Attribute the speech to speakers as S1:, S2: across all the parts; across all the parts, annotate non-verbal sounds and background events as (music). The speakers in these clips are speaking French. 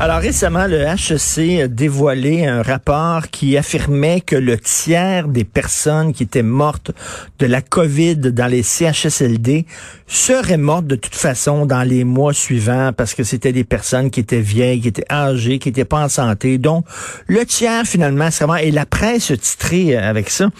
S1: Alors récemment, le HEC a dévoilé un rapport qui affirmait que le tiers des personnes qui étaient mortes de la COVID dans les CHSLD seraient mortes de toute façon dans les mois suivants parce que c'était des personnes qui étaient vieilles, qui étaient âgées, qui n'étaient pas en santé. Donc, le tiers finalement, vraiment, et la presse a titré avec ça,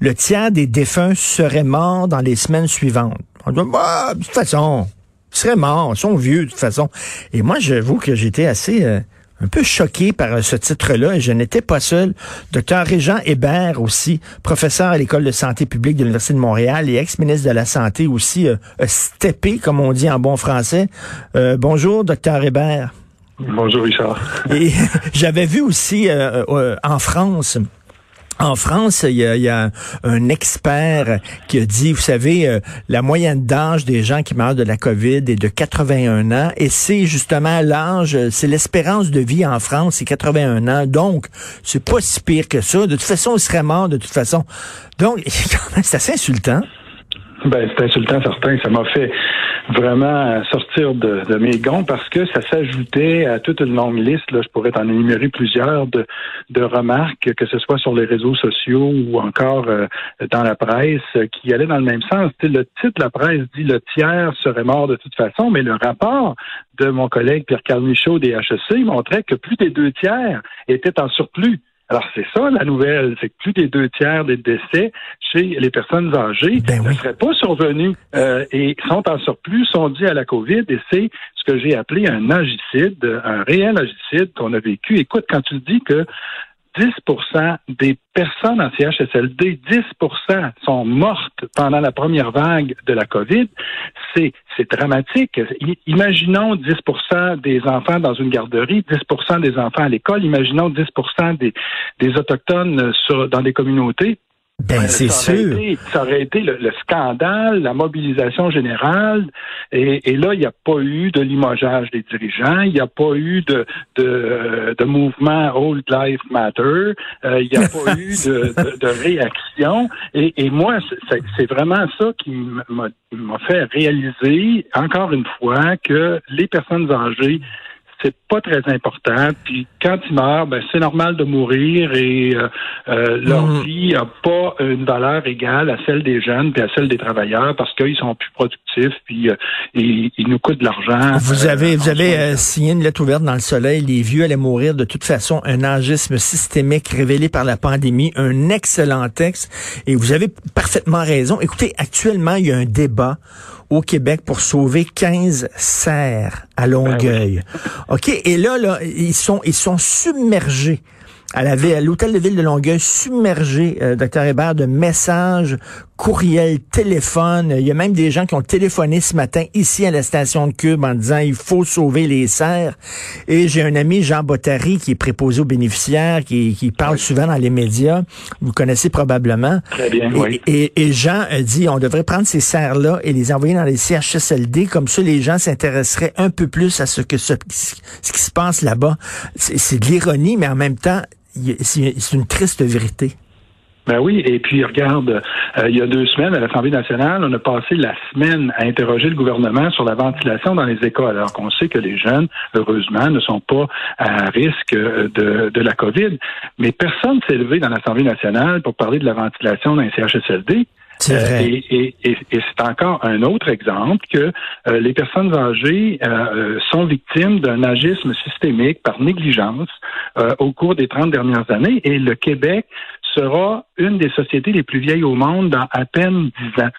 S1: le tiers des défunts seraient morts dans les semaines suivantes. Bah, de toute façon, ils seraient morts, ils sont vieux de toute façon. Et moi, j'avoue que j'étais assez euh, un peu choqué par euh, ce titre-là et je n'étais pas seul. Docteur Régent Hébert aussi, professeur à l'École de santé publique de l'Université de Montréal et ex-ministre de la Santé aussi, euh, steppé, comme on dit en bon français. Euh, bonjour, docteur Hébert.
S2: Bonjour, Richard.
S1: Et (laughs) j'avais vu aussi en France en France, il y, a, un expert qui a dit, vous savez, euh, la moyenne d'âge des gens qui meurent de la COVID est de 81 ans, et c'est justement l'âge, c'est l'espérance de vie en France, c'est 81 ans, donc c'est pas si pire que ça. De toute façon, il serait mort de toute façon. Donc, (laughs) c'est assez insultant.
S2: Ben, c'est insultant, certain. Ça m'a fait vraiment sortir de, de, mes gonds parce que ça s'ajoutait à toute une longue liste. Là, je pourrais en énumérer plusieurs de, de remarques, que ce soit sur les réseaux sociaux ou encore euh, dans la presse, qui allaient dans le même sens. le titre de la presse dit le tiers serait mort de toute façon, mais le rapport de mon collègue Pierre-Carl Michaud des HEC montrait que plus des deux tiers étaient en surplus. Alors, c'est ça la nouvelle, c'est que plus des deux tiers des décès chez les personnes âgées
S1: ben
S2: ne seraient pas survenus euh, et sont en surplus, sont dus à la COVID. Et c'est ce que j'ai appelé un agicide, un réel agicide qu'on a vécu. Écoute, quand tu dis que 10% des personnes en CHSLD, 10% sont mortes pendant la première vague de la COVID. C'est, dramatique. Imaginons 10% des enfants dans une garderie, 10% des enfants à l'école, imaginons 10 des, des Autochtones sur, dans des communautés.
S1: Ben, c'est sûr.
S2: ça aurait été le, scandale, la mobilisation générale. Et, là, il n'y a pas eu de limogeage des dirigeants. Il n'y a pas eu de, de, de mouvement Old Life Matter. Euh, il n'y a pas eu (laughs) de, de, réaction. Et, et moi, c'est vraiment ça qui m'a fait réaliser, encore une fois, que les personnes âgées c'est pas très important. Puis quand ils meurent, ben, c'est normal de mourir et euh, euh, leur mhm. vie n'a pas une valeur égale à celle des jeunes puis à celle des travailleurs parce qu'ils sont plus productifs puis euh, ils, nous coûtent de l'argent.
S1: Vous avez vous avez signé une lettre ouverte dans le soleil. Les vieux allaient mourir de toute façon. Un agisme systémique révélé par la pandémie. Un excellent texte. Et vous avez parfaitement raison. Écoutez, actuellement, il y a un débat au Québec pour sauver 15 serres à ben Longueuil. OK, et là, là, ils sont, ils sont submergés à l'hôtel de ville de Longueuil submergé, euh, docteur Hébert, de messages, courriels, téléphones. Il y a même des gens qui ont téléphoné ce matin ici à la station de Cube en disant il faut sauver les serres. Et j'ai un ami, Jean Bottary, qui est préposé aux bénéficiaires, qui, qui parle souvent dans les médias. Vous connaissez probablement.
S2: Très bien, oui.
S1: Et, et, Jean a dit on devrait prendre ces serres-là et les envoyer dans les CHSLD. Comme ça, les gens s'intéresseraient un peu plus à ce, que ce, ce qui se passe là-bas. C'est de l'ironie, mais en même temps, c'est une triste vérité.
S2: Ben oui, et puis regarde, euh, il y a deux semaines à l'Assemblée nationale, on a passé la semaine à interroger le gouvernement sur la ventilation dans les écoles, alors qu'on sait que les jeunes, heureusement, ne sont pas à risque euh, de, de la COVID. Mais personne s'est levé dans l'Assemblée nationale pour parler de la ventilation dans les CHSLD.
S1: Euh,
S2: et, et, c'est encore un autre exemple que euh, les personnes âgées euh, sont victimes d'un agisme systémique par négligence au cours des 30 dernières années et le Québec sera une des sociétés les plus vieilles au monde dans à peine 10 ans.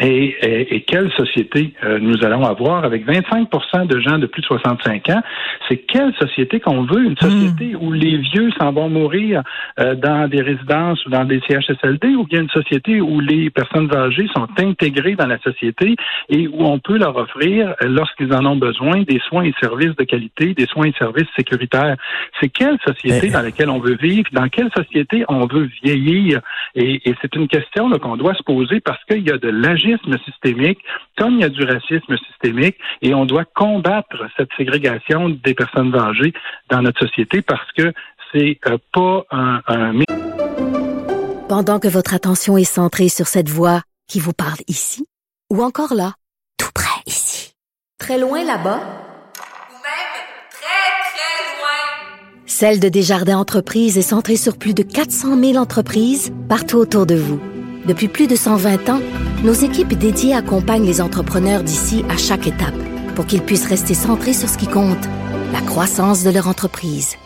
S2: Et, et, quelle société euh, nous allons avoir avec 25 de gens de plus de 65 ans? C'est quelle société qu'on veut? Une société hmm. où les vieux s'en vont mourir euh, dans des résidences ou dans des CHSLD ou bien une société où les personnes âgées sont intégrées dans la société et où on peut leur offrir, lorsqu'ils en ont besoin, des soins et services de qualité, des soins et services sécuritaires. C'est quelle société dans laquelle on veut vivre? Dans quelle société on veut vieillir? Et, et c'est une question qu'on doit se poser parce qu'il y a de systémique, comme il y a du racisme systémique, et on doit combattre cette ségrégation des personnes âgées dans notre société parce que c'est euh, pas un,
S3: Pendant que votre attention est centrée sur cette voix qui vous parle ici, ou encore là, tout près ici, très loin là-bas, ou même très, très loin, Celle de Desjardins Entreprises est centrée sur plus de 400 000 entreprises partout autour de vous. Depuis plus de 120 ans, nos équipes dédiées accompagnent les entrepreneurs d'ici à chaque étape pour qu'ils puissent rester centrés sur ce qui compte, la croissance de leur entreprise.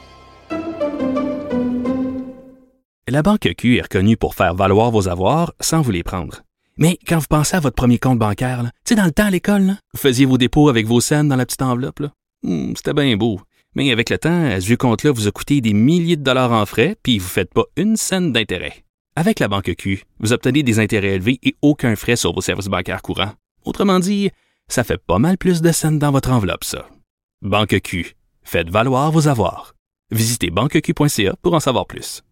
S4: La Banque Q est reconnue pour faire valoir vos avoirs sans vous les prendre. Mais quand vous pensez à votre premier compte bancaire, tu sais, dans le temps à l'école, vous faisiez vos dépôts avec vos scènes dans la petite enveloppe. Hmm, c'était bien beau. Mais avec le temps, ce vieux compte-là vous a coûté des milliers de dollars en frais, puis vous ne faites pas une scène d'intérêt. Avec la banque Q, vous obtenez des intérêts élevés et aucun frais sur vos services bancaires courants. Autrement dit, ça fait pas mal plus de scènes dans votre enveloppe, ça. Banque Q, faites valoir vos avoirs. Visitez banqueq.ca pour en savoir plus.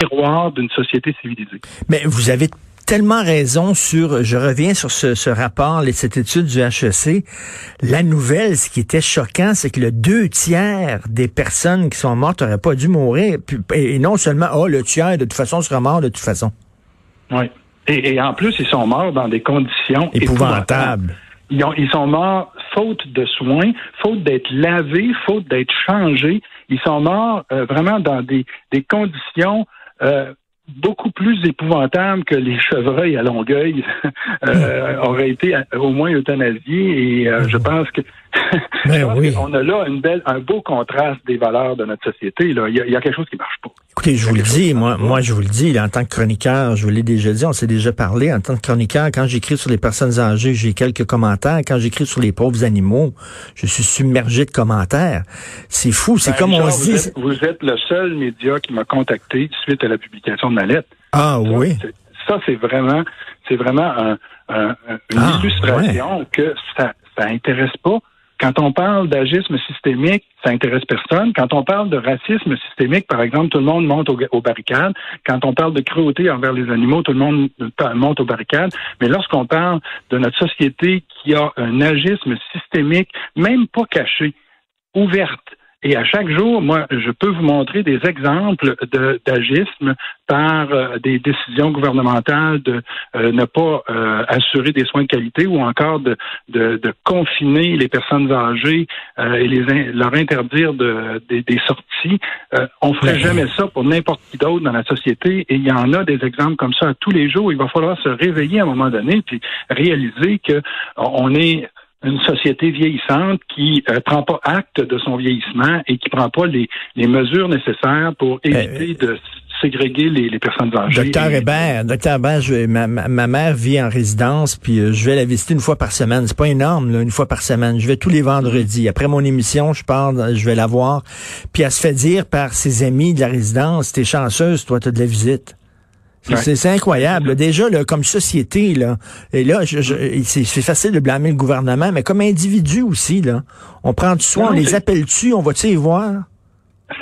S2: Miroir d'une société civilisée.
S1: Mais vous avez tellement raison sur, je reviens sur ce, ce rapport, cette étude du HEC. La nouvelle, ce qui était choquant, c'est que le deux tiers des personnes qui sont mortes n'auraient pas dû mourir. Et non seulement, oh, le tiers, de toute façon, sera mort de toute façon.
S2: Oui. Et, en plus, ils sont morts dans des conditions épouvantables. Ils, ils sont morts faute de soins, faute d'être lavés, faute d'être changés. Ils sont morts euh, vraiment dans des, des conditions euh, beaucoup plus épouvantable que les chevreuils à Longueuil (laughs) euh, (laughs) auraient été au moins euthanasiés. Et euh, je pense que (laughs)
S1: ben
S2: on a là une belle, un beau contraste des valeurs de notre société. Là. Il, y a, quelque chose qui marche pas.
S1: Écoutez, je vous le dis, moi, moi, je vous le dis, en tant que chroniqueur, je vous l'ai déjà dit, on s'est déjà parlé, en tant que chroniqueur, quand j'écris sur les personnes âgées, j'ai quelques commentaires. Quand j'écris sur les pauvres animaux, je suis submergé de commentaires. C'est fou, c'est ben, comme on
S2: se dit. Vous êtes, le seul média qui m'a contacté suite à la publication de ma lettre.
S1: Ah oui.
S2: Ça, c'est vraiment, c'est vraiment un, une ah, illustration que ça, ça intéresse pas quand on parle d'agisme systémique, ça intéresse personne. Quand on parle de racisme systémique, par exemple, tout le monde monte aux, barricades. Quand on parle de cruauté envers les animaux, tout le monde monte aux barricades. Mais lorsqu'on parle de notre société qui a un agisme systémique, même pas caché, ouverte, et à chaque jour, moi, je peux vous montrer des exemples d'agisme par euh, des décisions gouvernementales de euh, ne pas euh, assurer des soins de qualité ou encore de, de, de confiner les personnes âgées et les, leur interdire de, des sorties. on ferait jamais ça pour n'importe qui d'autre dans la société et il y en a des exemples comme ça tous les jours. Il va falloir se réveiller à un moment donné puis réaliser que on est une société vieillissante qui ne euh, prend pas acte de son vieillissement et qui prend pas les, les mesures nécessaires pour euh, éviter de ségréguer les, les, personnes âgées.
S1: Docteur Hébert, docteur Hébert, je, ma, ma, mère vit en résidence, puis euh, je vais la visiter une fois par semaine. C'est pas énorme, là, une fois par semaine. Je vais tous les vendredis. Après mon émission, je pars, je vais la voir. Puis elle se fait dire par ses amis de la résidence, t'es chanceuse, toi, t'as de la visite. C'est incroyable. Déjà, là, comme société, là, et là, c'est facile de blâmer le gouvernement, mais comme individu aussi, là, on prend du soin, on les appelle-tu, on va-tu y voir?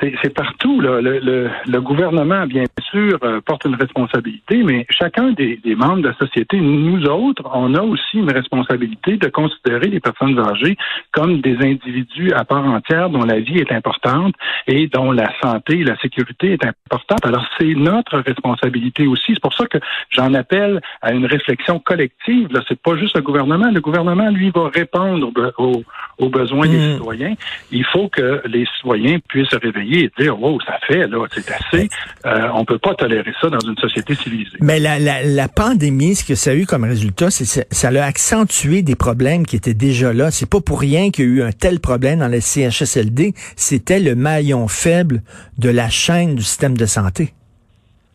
S2: C'est partout. Là. Le, le, le, gouvernement, bien sûr, euh, porte une responsabilité, mais chacun des, des, membres de la société, nous autres, on a aussi une responsabilité de considérer les personnes âgées comme des individus à part entière dont la vie est importante et dont la santé et la sécurité est importante. Alors, c'est notre responsabilité aussi. C'est pour ça que j'en appelle à une réflexion collective. Là, c'est pas juste le gouvernement. Le gouvernement, lui, va répondre aux, aux besoins des mmh. citoyens. Il faut que les citoyens puissent se réveiller et dire wow, ça fait là, c'est assez. Euh, on peut pas tolérer ça dans une société civilisée.
S1: Mais la, la, la pandémie, ce que ça a eu comme résultat, c'est ça a accentué des problèmes qui étaient déjà là. C'est pas pour rien qu'il y a eu un tel problème dans les CHSLD. C'était le maillon faible de la chaîne du système de santé.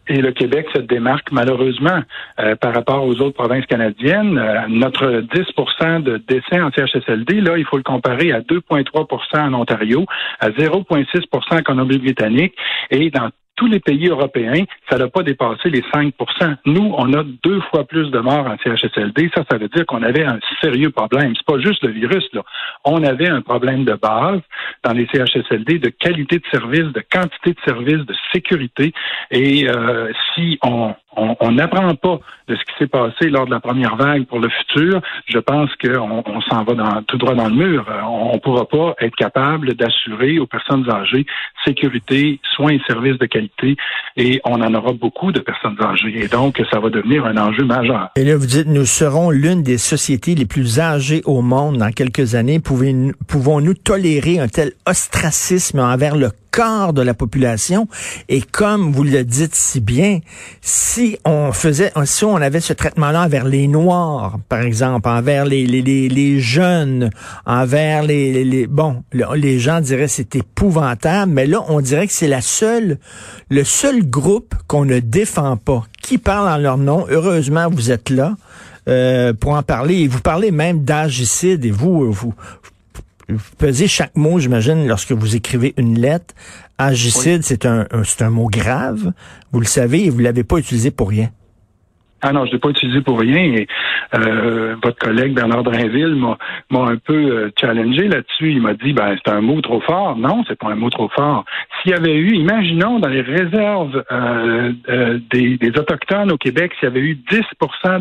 S2: Et le Québec se démarque malheureusement euh, par rapport aux autres provinces canadiennes. Euh, notre 10% de décès en CHSLD, là, il faut le comparer à 2,3% en Ontario, à 0,6% en Colombie-Britannique et dans tous les pays européens, ça n'a pas dépassé les 5% Nous, on a deux fois plus de morts en CHSLD. Ça, ça veut dire qu'on avait un sérieux problème. C'est pas juste le virus, là. On avait un problème de base dans les CHSLD de qualité de service, de quantité de service, de sécurité. Et euh, si on on n'apprend pas de ce qui s'est passé lors de la première vague pour le futur, je pense qu'on on, s'en va dans, tout droit dans le mur. On ne pourra pas être capable d'assurer aux personnes âgées sécurité, soins et services de qualité, et on en aura beaucoup de personnes âgées. Et donc, ça va devenir un enjeu majeur.
S1: Et là, vous dites, nous serons l'une des sociétés les plus âgées au monde dans quelques années. Pouvons-nous tolérer un tel ostracisme envers le quart de la population. Et comme vous le dites si bien, si on faisait, si on avait ce traitement-là envers les Noirs, par exemple, envers les, les, les, les jeunes, envers les, les, bon, les gens diraient c'est épouvantable, mais là, on dirait que c'est la seule, le seul groupe qu'on ne défend pas. Qui parle en leur nom? Heureusement, vous êtes là. Euh, pour en parler. Et vous parlez même d'agicide et vous, vous, vous pesez chaque mot, j'imagine, lorsque vous écrivez une lettre. Agicide, c'est un, c'est un mot grave. Vous le savez et vous l'avez pas utilisé pour rien.
S2: Ah non, je l'ai pas utilisé pour rien. Et, euh, votre collègue Bernard Drinville m'a, un peu euh, challengé là-dessus. Il m'a dit, ben c'est un mot trop fort. Non, c'est pas un mot trop fort. S'il y avait eu, imaginons dans les réserves euh, euh des, des, autochtones au Québec, s'il y avait eu 10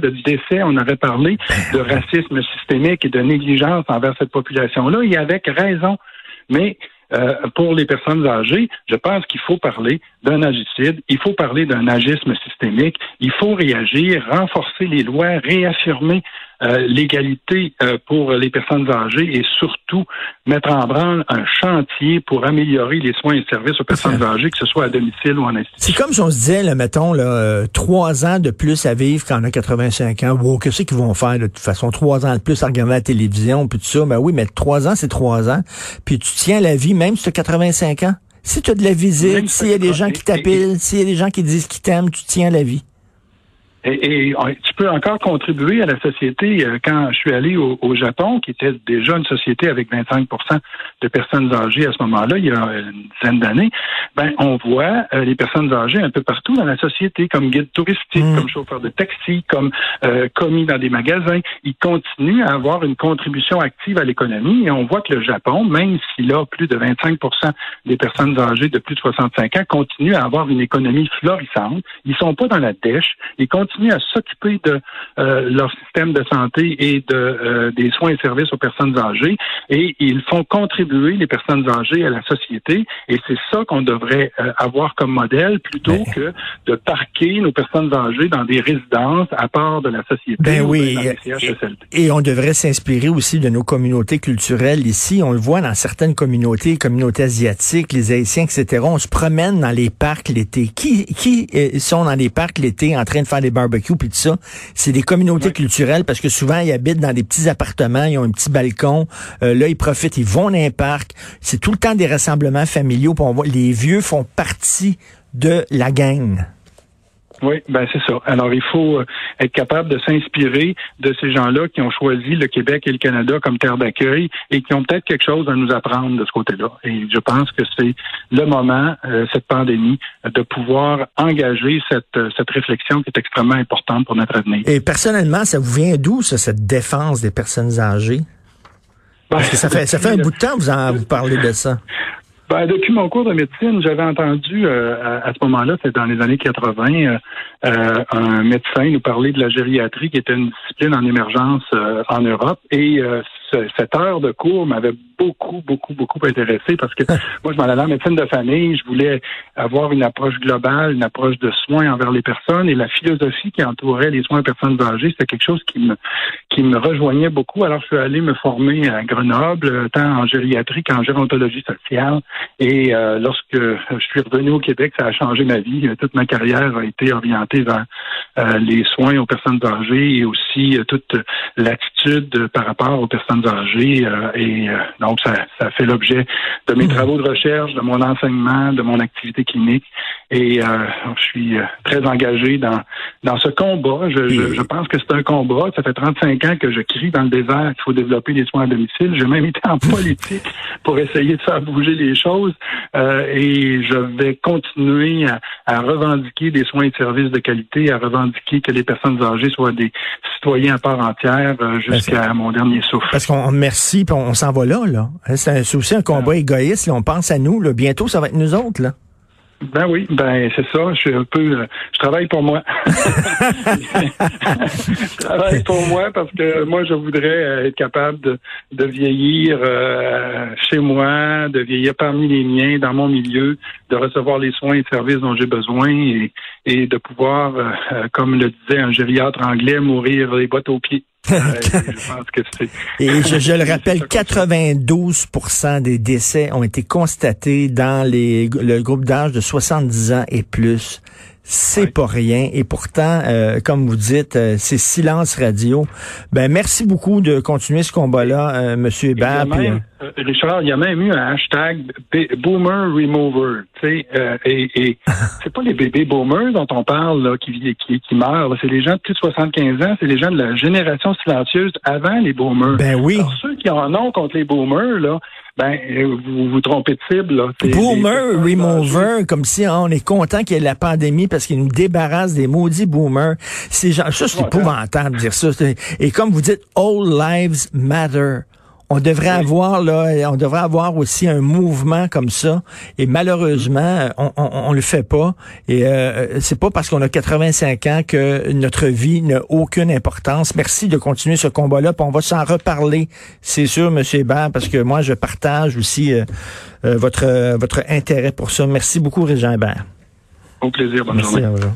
S2: de décès, on aurait parlé de racisme systémique et de négligence envers cette population-là. Et avec raison. Mais euh, pour les personnes âgées, je pense qu'il faut parler d'un agicide, il faut parler d'un agisme systémique, il faut réagir, renforcer les lois, réaffirmer euh, l'égalité euh, pour les personnes âgées et surtout mettre en branle un chantier pour améliorer les soins et services aux personnes âgées, que ce soit à domicile ou en institution.
S1: C'est comme si on se disait, là, mettons, là, trois ans de plus à vivre quand on a 85 ans. Wow, qu'est-ce qu'ils vont faire de toute façon? Trois ans de plus à regarder la télévision, puis tout ça. Ben oui, mais trois ans, c'est trois ans. Puis tu tiens la vie même si tu as 85 ans. Si tu as de la visite, s'il y a des gens qui t'appellent, s'il y a des gens qui disent qu'ils t'aiment, tu tiens la vie.
S2: Et, tu peux encore contribuer à la société. Euh, quand je suis allé au, Japon, qui était déjà une société avec 25% de personnes âgées à ce moment-là, il y a une dizaine d'années, ben on voit euh, les personnes âgées un peu partout dans la société, comme guide touristique, mm. comme chauffeur de taxi, comme euh, commis dans des magasins. Ils continuent à avoir une contribution active à l'économie et on voit que le Japon, même s'il a plus de 25% des personnes âgées de plus de 65 ans, continue à avoir une économie florissante. Ils sont pas dans la dèche. Ils continuent à s'occuper de euh, leur système de santé et de euh, des soins et services aux personnes âgées et ils font contribuer les personnes âgées à la société et c'est ça qu'on devrait euh, avoir comme modèle plutôt ben. que de parquer nos personnes âgées dans des résidences à part de la société.
S1: Ben oui, et, on devrait s'inspirer aussi de nos communautés culturelles ici. On le voit dans certaines communautés, communautés asiatiques, les Haïtiens, etc. On se promène dans les parcs l'été. Qui, qui sont dans les parcs l'été en train de faire des barbecue puis tout ça, c'est des communautés culturelles parce que souvent ils habitent dans des petits appartements, ils ont un petit balcon, euh, là ils profitent, ils vont dans un parc. C'est tout le temps des rassemblements familiaux. Pour on voit, les vieux font partie de la gang.
S2: Oui, ben c'est ça. Alors il faut euh, être capable de s'inspirer de ces gens-là qui ont choisi le Québec et le Canada comme terre d'accueil et qui ont peut-être quelque chose à nous apprendre de ce côté-là. Et je pense que c'est le moment, euh, cette pandémie, de pouvoir engager cette, euh, cette réflexion qui est extrêmement importante pour notre avenir.
S1: Et personnellement, ça vous vient d'où, ça, cette défense des personnes âgées? Parce que ça fait, ça fait un bout de temps que vous, en, vous parlez de ça. (laughs)
S2: Ben, depuis mon cours de médecine, j'avais entendu euh, à, ce moment-là, c'est dans les années 80, euh, euh, un médecin nous parler de la gériatrie qui était une discipline en émergence en Europe. Et cette heure de cours m'avait beaucoup, beaucoup, beaucoup intéressé parce que (laughs) moi, je m'en allais en médecine de famille, je voulais avoir une approche globale, une approche de soins envers les personnes et la philosophie qui entourait les soins aux personnes âgées, c'était quelque chose qui me qui me rejoignait beaucoup. Alors, je suis allé me former à Grenoble, tant en gériatrie qu'en gérontologie sociale. Et euh, lorsque je suis revenu au Québec, ça a changé ma vie. Toute ma carrière a été orientée vers euh, les soins aux personnes âgées et aussi euh, toute l'attitude par rapport aux personnes âgées. et donc, ça, ça fait l'objet de mes mmh. travaux de recherche, de mon enseignement, de mon activité clinique. Et je suis très engagé dans, dans ce combat. Je, je, je pense que c'est un combat. Ça fait 35 ans que je crie dans le désert qu'il faut développer des soins à domicile. J'ai même été en politique pour essayer de faire bouger les choses. Euh, et je vais continuer à, revendiquer des soins et services de qualité, à revendiquer que les personnes âgées soient des citoyens à part entière euh, jusqu'à mon dernier souffle.
S1: Parce qu'on merci, puis on, s'en va là. là. C'est aussi un combat ah. égoïste. on pense à nous. Là. Bientôt, ça va être nous autres. là.
S2: Ben oui, ben c'est ça. Je suis un peu, euh, je travaille pour moi. (laughs) je travaille pour moi parce que moi je voudrais euh, être capable de, de vieillir euh, chez moi, de vieillir parmi les miens, dans mon milieu, de recevoir les soins et services dont j'ai besoin et, et de pouvoir, comme le disait un gériatre anglais, mourir les bottes aux pieds. (laughs)
S1: Et je, (laughs) le rappelle, 92% des décès ont été constatés dans les, le groupe d'âge de 70 ans et plus. C'est pas rien. Et pourtant, euh, comme vous dites, euh, c'est silence radio. Ben merci beaucoup de continuer ce combat-là, euh, Monsieur Hébert.
S2: Euh, Richard, il y a même eu un hashtag Boomer Remover. Tu sais, et, et (laughs) c'est pas les bébés boomers dont on parle là, qui, qui, qui meurent. C'est les gens de plus de 75 ans. C'est les gens de la génération silencieuse avant les boomers.
S1: Ben oui.
S2: Alors, ceux qui en ont contre les boomers là ben, vous vous trompez de cible. Là.
S1: Boomer, remover, comme si hein, on est content qu'il y ait la pandémie parce qu'il nous débarrasse des maudits boomers. C'est genre, ça, c'est épouvantable de dire ça. Et comme vous dites, all lives matter. On devrait avoir là, on devrait avoir aussi un mouvement comme ça. Et malheureusement, on, on, le fait pas. Et euh, c'est pas parce qu'on a 85 ans que notre vie n'a aucune importance. Merci de continuer ce combat-là. on va s'en reparler, c'est sûr, Monsieur Hébert, parce que moi je partage aussi euh, euh, votre votre intérêt pour ça. Merci beaucoup, Régent Hébert.
S2: Au plaisir. Bonne Merci, journée.